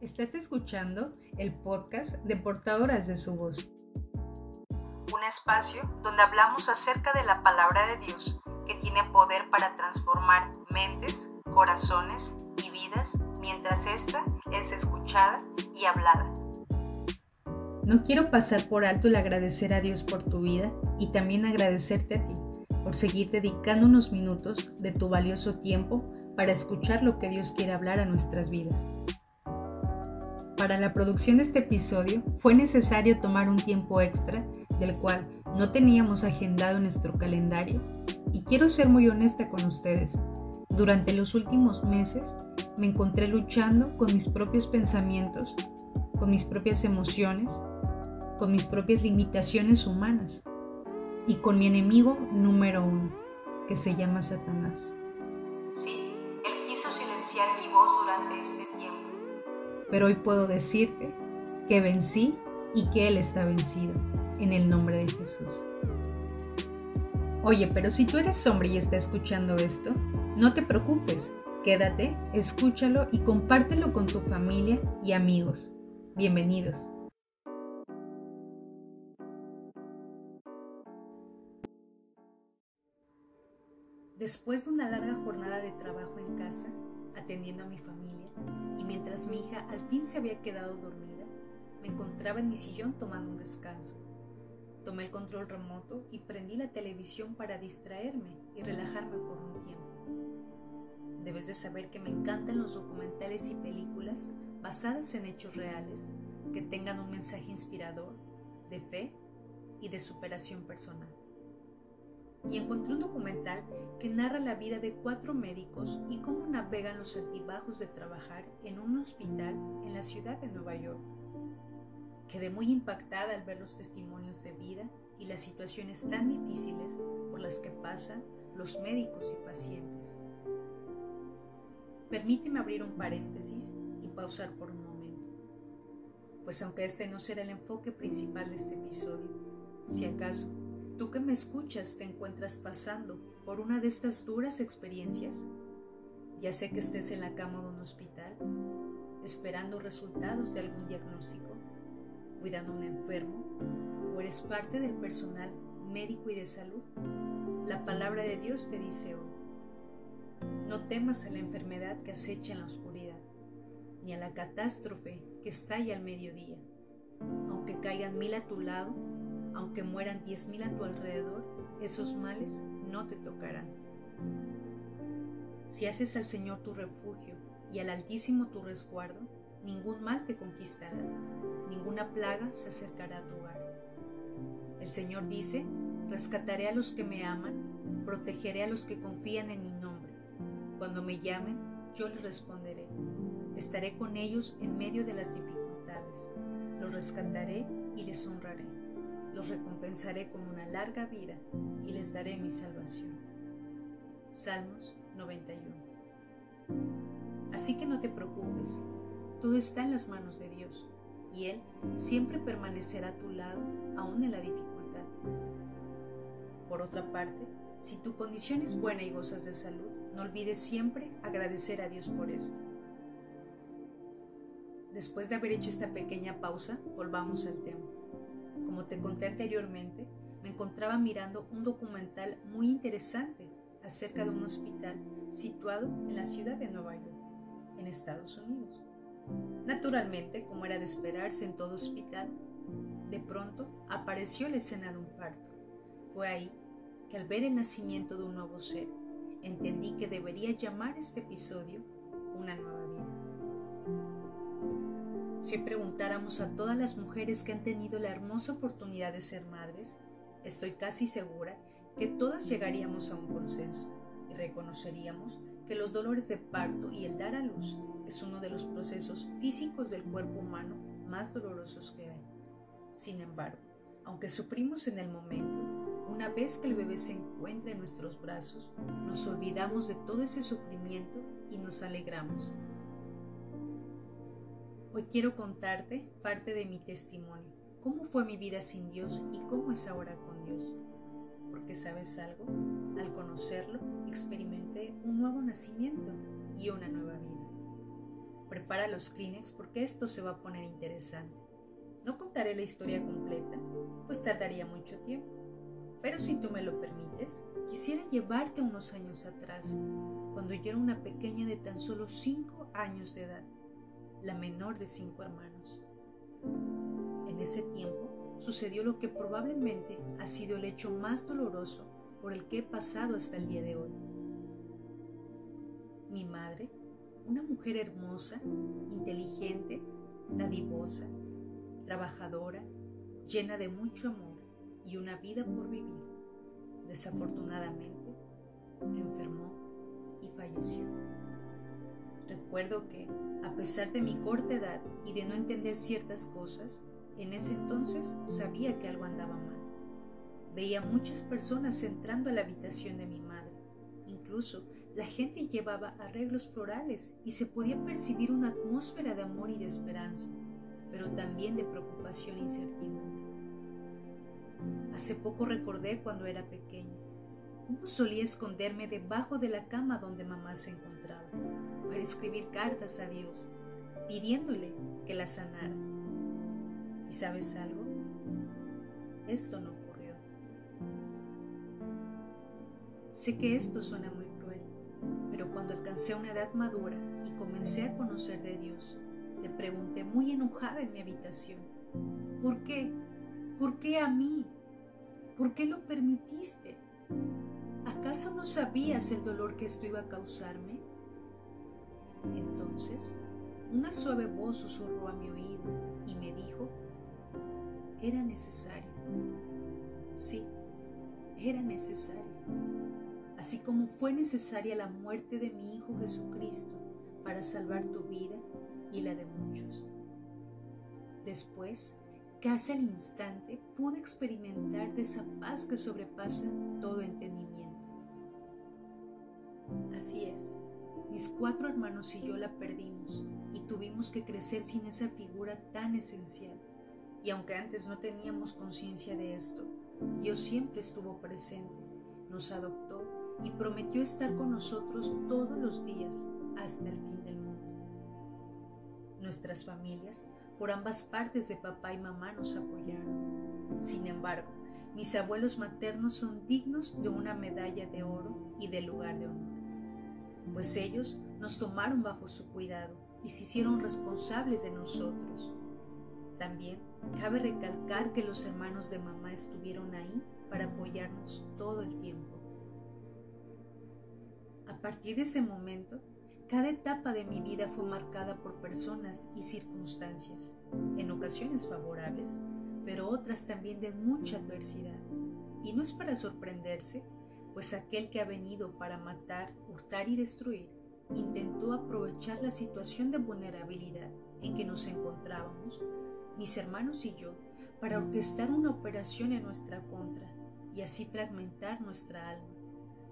Estás escuchando el podcast de Portadoras de su Voz. Un espacio donde hablamos acerca de la palabra de Dios que tiene poder para transformar mentes, corazones y vidas mientras ésta es escuchada y hablada. No quiero pasar por alto el agradecer a Dios por tu vida y también agradecerte a ti por seguir dedicando unos minutos de tu valioso tiempo para escuchar lo que Dios quiere hablar a nuestras vidas. Para la producción de este episodio fue necesario tomar un tiempo extra del cual no teníamos agendado en nuestro calendario y quiero ser muy honesta con ustedes. Durante los últimos meses me encontré luchando con mis propios pensamientos, con mis propias emociones, con mis propias limitaciones humanas y con mi enemigo número uno, que se llama Satanás. Sí, él quiso silenciar mi voz durante este tiempo pero hoy puedo decirte que vencí y que Él está vencido, en el nombre de Jesús. Oye, pero si tú eres hombre y estás escuchando esto, no te preocupes, quédate, escúchalo y compártelo con tu familia y amigos. Bienvenidos. Después de una larga jornada de trabajo en casa, atendiendo a mi familia, y mientras mi hija al fin se había quedado dormida, me encontraba en mi sillón tomando un descanso. Tomé el control remoto y prendí la televisión para distraerme y relajarme por un tiempo. Debes de saber que me encantan los documentales y películas basadas en hechos reales que tengan un mensaje inspirador, de fe y de superación personal y encontré un documental que narra la vida de cuatro médicos y cómo navegan los altibajos de trabajar en un hospital en la ciudad de Nueva York. Quedé muy impactada al ver los testimonios de vida y las situaciones tan difíciles por las que pasan los médicos y pacientes. Permíteme abrir un paréntesis y pausar por un momento, pues aunque este no será el enfoque principal de este episodio, si acaso Tú que me escuchas te encuentras pasando por una de estas duras experiencias. Ya sé que estés en la cama de un hospital, esperando resultados de algún diagnóstico, cuidando a un enfermo, o eres parte del personal médico y de salud. La palabra de Dios te dice hoy, no temas a la enfermedad que acecha en la oscuridad, ni a la catástrofe que estalla al mediodía. Aunque caigan mil a tu lado, aunque mueran diez mil a tu alrededor, esos males no te tocarán. Si haces al Señor tu refugio y al Altísimo tu resguardo, ningún mal te conquistará, ninguna plaga se acercará a tu hogar. El Señor dice, rescataré a los que me aman, protegeré a los que confían en mi nombre. Cuando me llamen, yo les responderé. Estaré con ellos en medio de las dificultades. Los rescataré y les honraré los recompensaré con una larga vida y les daré mi salvación. Salmos 91. Así que no te preocupes, todo está en las manos de Dios y Él siempre permanecerá a tu lado aún en la dificultad. Por otra parte, si tu condición es buena y gozas de salud, no olvides siempre agradecer a Dios por esto. Después de haber hecho esta pequeña pausa, volvamos al tema. Como te conté anteriormente, me encontraba mirando un documental muy interesante acerca de un hospital situado en la ciudad de Nueva York, en Estados Unidos. Naturalmente, como era de esperarse en todo hospital, de pronto apareció la escena de un parto. Fue ahí que al ver el nacimiento de un nuevo ser, entendí que debería llamar este episodio una nueva vida. Si preguntáramos a todas las mujeres que han tenido la hermosa oportunidad de ser madres, estoy casi segura que todas llegaríamos a un consenso y reconoceríamos que los dolores de parto y el dar a luz es uno de los procesos físicos del cuerpo humano más dolorosos que hay. Sin embargo, aunque sufrimos en el momento, una vez que el bebé se encuentra en nuestros brazos, nos olvidamos de todo ese sufrimiento y nos alegramos Hoy quiero contarte parte de mi testimonio, cómo fue mi vida sin Dios y cómo es ahora con Dios. Porque sabes algo, al conocerlo experimenté un nuevo nacimiento y una nueva vida. Prepara los Kleenex porque esto se va a poner interesante. No contaré la historia completa, pues tardaría mucho tiempo. Pero si tú me lo permites, quisiera llevarte unos años atrás, cuando yo era una pequeña de tan solo cinco años de edad, la menor de cinco hermanos. En ese tiempo sucedió lo que probablemente ha sido el hecho más doloroso por el que he pasado hasta el día de hoy. Mi madre, una mujer hermosa, inteligente, dadivosa, trabajadora, llena de mucho amor y una vida por vivir, desafortunadamente enfermó y falleció. Recuerdo que, a pesar de mi corta edad y de no entender ciertas cosas, en ese entonces sabía que algo andaba mal. Veía muchas personas entrando a la habitación de mi madre. Incluso la gente llevaba arreglos florales y se podía percibir una atmósfera de amor y de esperanza, pero también de preocupación e incertidumbre. Hace poco recordé cuando era pequeña, cómo solía esconderme debajo de la cama donde mamá se encontraba, para escribir cartas a Dios, pidiéndole que la sanara. ¿Y sabes algo? Esto no ocurrió. Sé que esto suena muy cruel, pero cuando alcancé una edad madura y comencé a conocer de Dios, le pregunté muy enojada en mi habitación, ¿por qué? ¿Por qué a mí? ¿Por qué lo permitiste? ¿Acaso no sabías el dolor que esto iba a causarme? Entonces, una suave voz susurró a mi oído y me dijo, era necesario. Sí, era necesario. Así como fue necesaria la muerte de mi Hijo Jesucristo para salvar tu vida y la de muchos. Después, casi al instante, pude experimentar de esa paz que sobrepasa todo entendimiento. Así es, mis cuatro hermanos y yo la perdimos y tuvimos que crecer sin esa figura tan esencial. Y aunque antes no teníamos conciencia de esto, Dios siempre estuvo presente, nos adoptó y prometió estar con nosotros todos los días hasta el fin del mundo. Nuestras familias, por ambas partes de papá y mamá, nos apoyaron. Sin embargo, mis abuelos maternos son dignos de una medalla de oro y del lugar de honor, pues ellos nos tomaron bajo su cuidado y se hicieron responsables de nosotros. También cabe recalcar que los hermanos de mamá estuvieron ahí para apoyarnos todo el tiempo. A partir de ese momento, cada etapa de mi vida fue marcada por personas y circunstancias, en ocasiones favorables, pero otras también de mucha adversidad. Y no es para sorprenderse, pues aquel que ha venido para matar, hurtar y destruir, intentó aprovechar la situación de vulnerabilidad en que nos encontrábamos, mis hermanos y yo, para orquestar una operación en nuestra contra y así fragmentar nuestra alma,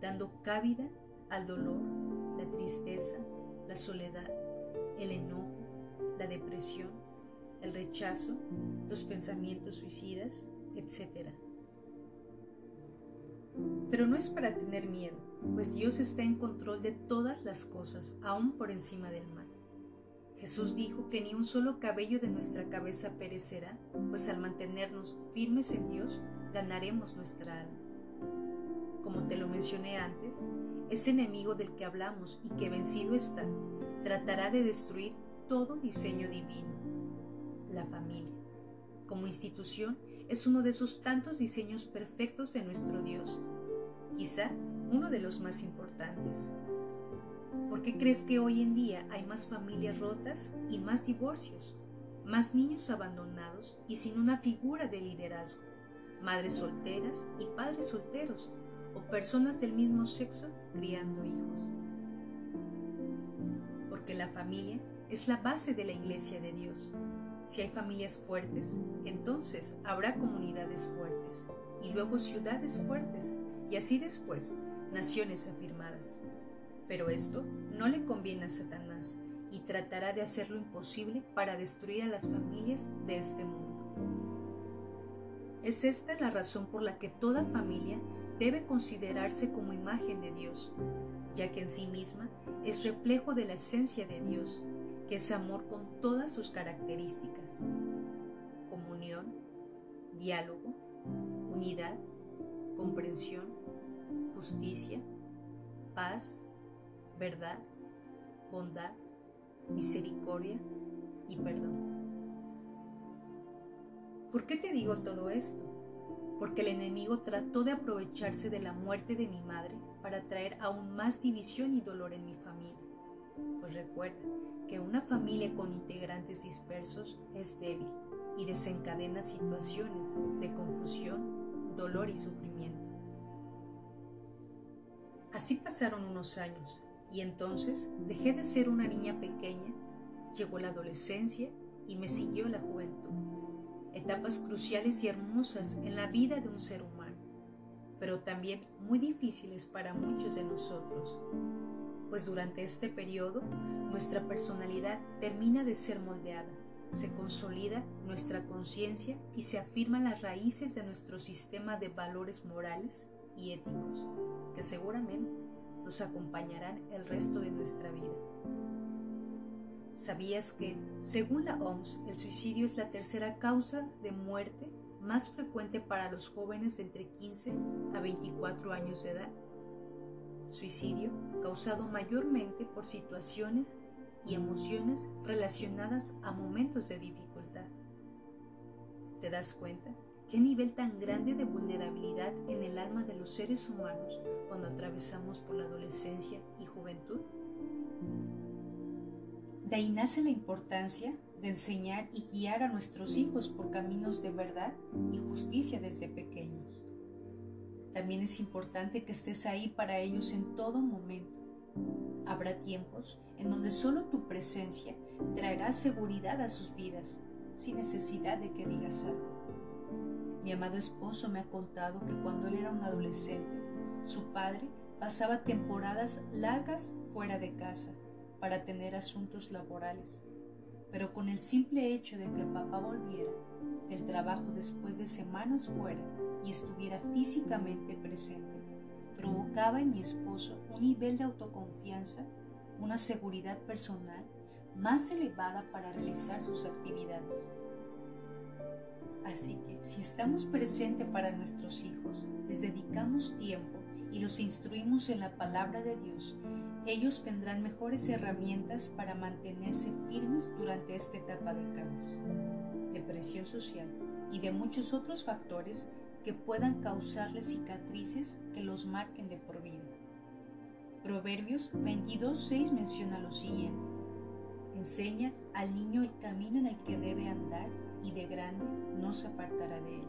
dando cabida al dolor, la tristeza, la soledad, el enojo, la depresión, el rechazo, los pensamientos suicidas, etc. Pero no es para tener miedo, pues Dios está en control de todas las cosas, aún por encima del mal. Jesús dijo que ni un solo cabello de nuestra cabeza perecerá, pues al mantenernos firmes en Dios, ganaremos nuestra alma. Como te lo mencioné antes, ese enemigo del que hablamos y que vencido está, tratará de destruir todo diseño divino, la familia. Como institución, es uno de esos tantos diseños perfectos de nuestro Dios, quizá uno de los más importantes. ¿Por qué crees que hoy en día hay más familias rotas y más divorcios? Más niños abandonados y sin una figura de liderazgo, madres solteras y padres solteros, o personas del mismo sexo criando hijos. Porque la familia es la base de la iglesia de Dios. Si hay familias fuertes, entonces habrá comunidades fuertes y luego ciudades fuertes y así después naciones afirmadas. Pero esto no le conviene a Satanás y tratará de hacer lo imposible para destruir a las familias de este mundo. Es esta la razón por la que toda familia debe considerarse como imagen de Dios, ya que en sí misma es reflejo de la esencia de Dios, que es amor con todas sus características. Comunión, diálogo, unidad, comprensión, justicia, paz, verdad, bondad, misericordia y perdón. ¿Por qué te digo todo esto? Porque el enemigo trató de aprovecharse de la muerte de mi madre para traer aún más división y dolor en mi familia. Pues recuerda que una familia con integrantes dispersos es débil y desencadena situaciones de confusión, dolor y sufrimiento. Así pasaron unos años y entonces dejé de ser una niña pequeña, llegó la adolescencia y me siguió la juventud. Etapas cruciales y hermosas en la vida de un ser humano, pero también muy difíciles para muchos de nosotros, pues durante este periodo nuestra personalidad termina de ser moldeada, se consolida nuestra conciencia y se afirman las raíces de nuestro sistema de valores morales y éticos, que seguramente nos acompañarán el resto de nuestra vida. ¿Sabías que, según la OMS, el suicidio es la tercera causa de muerte más frecuente para los jóvenes de entre 15 a 24 años de edad? Suicidio causado mayormente por situaciones y emociones relacionadas a momentos de dificultad. ¿Te das cuenta? ¿Qué nivel tan grande de vulnerabilidad en el alma de los seres humanos cuando atravesamos por la adolescencia y juventud? De ahí nace la importancia de enseñar y guiar a nuestros hijos por caminos de verdad y justicia desde pequeños. También es importante que estés ahí para ellos en todo momento. Habrá tiempos en donde solo tu presencia traerá seguridad a sus vidas, sin necesidad de que digas algo. Mi amado esposo me ha contado que cuando él era un adolescente, su padre pasaba temporadas largas fuera de casa para tener asuntos laborales, pero con el simple hecho de que el papá volviera del trabajo después de semanas fuera y estuviera físicamente presente, provocaba en mi esposo un nivel de autoconfianza, una seguridad personal más elevada para realizar sus actividades. Así que si estamos presentes para nuestros hijos, les dedicamos tiempo y los instruimos en la palabra de Dios, ellos tendrán mejores herramientas para mantenerse firmes durante esta etapa de cambios, de presión social y de muchos otros factores que puedan causarles cicatrices que los marquen de por vida. Proverbios 22.6 menciona lo siguiente. Enseña al niño el camino en el que debe andar y de grande no se apartará de él.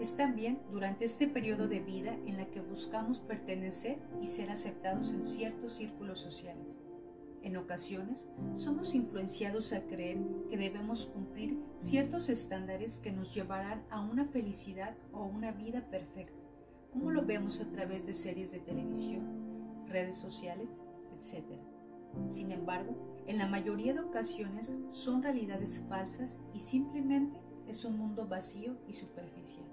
Es también durante este periodo de vida en la que buscamos pertenecer y ser aceptados en ciertos círculos sociales. En ocasiones somos influenciados a creer que debemos cumplir ciertos estándares que nos llevarán a una felicidad o una vida perfecta, como lo vemos a través de series de televisión, redes sociales, etc. Sin embargo, en la mayoría de ocasiones son realidades falsas y simplemente es un mundo vacío y superficial.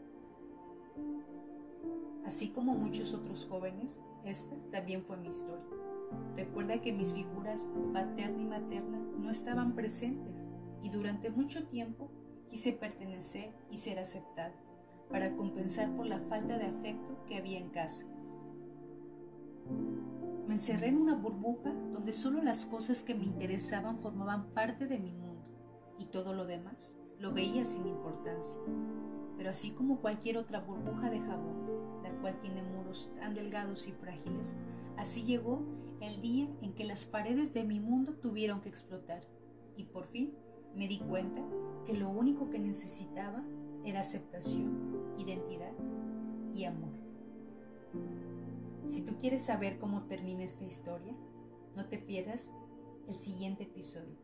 Así como muchos otros jóvenes, esta también fue mi historia. Recuerda que mis figuras paterna y materna no estaban presentes y durante mucho tiempo quise pertenecer y ser aceptada para compensar por la falta de afecto que había en casa. Me encerré en una burbuja donde solo las cosas que me interesaban formaban parte de mi mundo y todo lo demás lo veía sin importancia. Pero así como cualquier otra burbuja de jabón, la cual tiene muros tan delgados y frágiles, así llegó el día en que las paredes de mi mundo tuvieron que explotar y por fin me di cuenta que lo único que necesitaba era aceptación, identidad y amor. Si tú quieres saber cómo termina esta historia, no te pierdas el siguiente episodio.